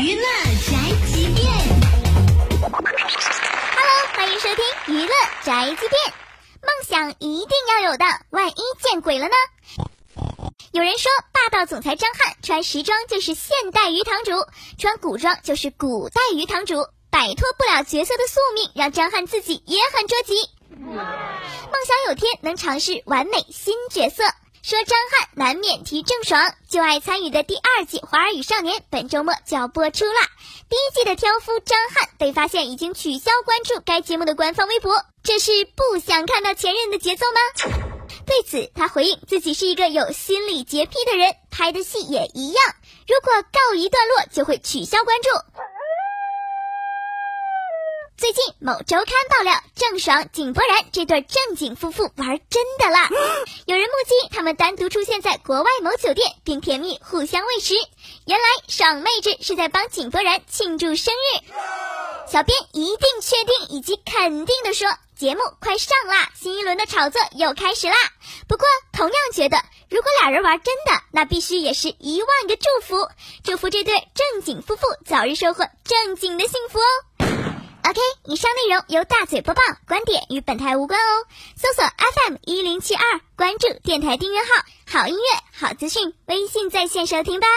娱乐宅急便，Hello，欢迎收听娱乐宅急便。梦想一定要有的，万一见鬼了呢？有人说，霸道总裁张翰穿时装就是现代鱼塘主，穿古装就是古代鱼塘主，摆脱不了角色的宿命，让张翰自己也很着急。梦想有天能尝试完美新角色。说张翰难免提郑爽，就爱参与的第二季《华儿与少年》本周末就要播出啦。第一季的挑夫张翰被发现已经取消关注该节目的官方微博，这是不想看到前任的节奏吗？对此，他回应自己是一个有心理洁癖的人，拍的戏也一样，如果告一段落就会取消关注。最近某周刊爆料，郑爽、井柏然这对正经夫妇玩真的啦。有人目击他们单独出现在国外某酒店，并甜蜜互相喂食。原来爽妹子是在帮井柏然庆祝生日。小编一定确定以及肯定的说，节目快上啦，新一轮的炒作又开始啦。不过同样觉得，如果俩人玩真的，那必须也是一万个祝福，祝福这对正经夫妇早日收获正经的幸福哦。OK，以上内容由大嘴播报，观点与本台无关哦。搜索 FM 一零七二，关注电台订阅号，好音乐、好资讯，微信在线收听吧。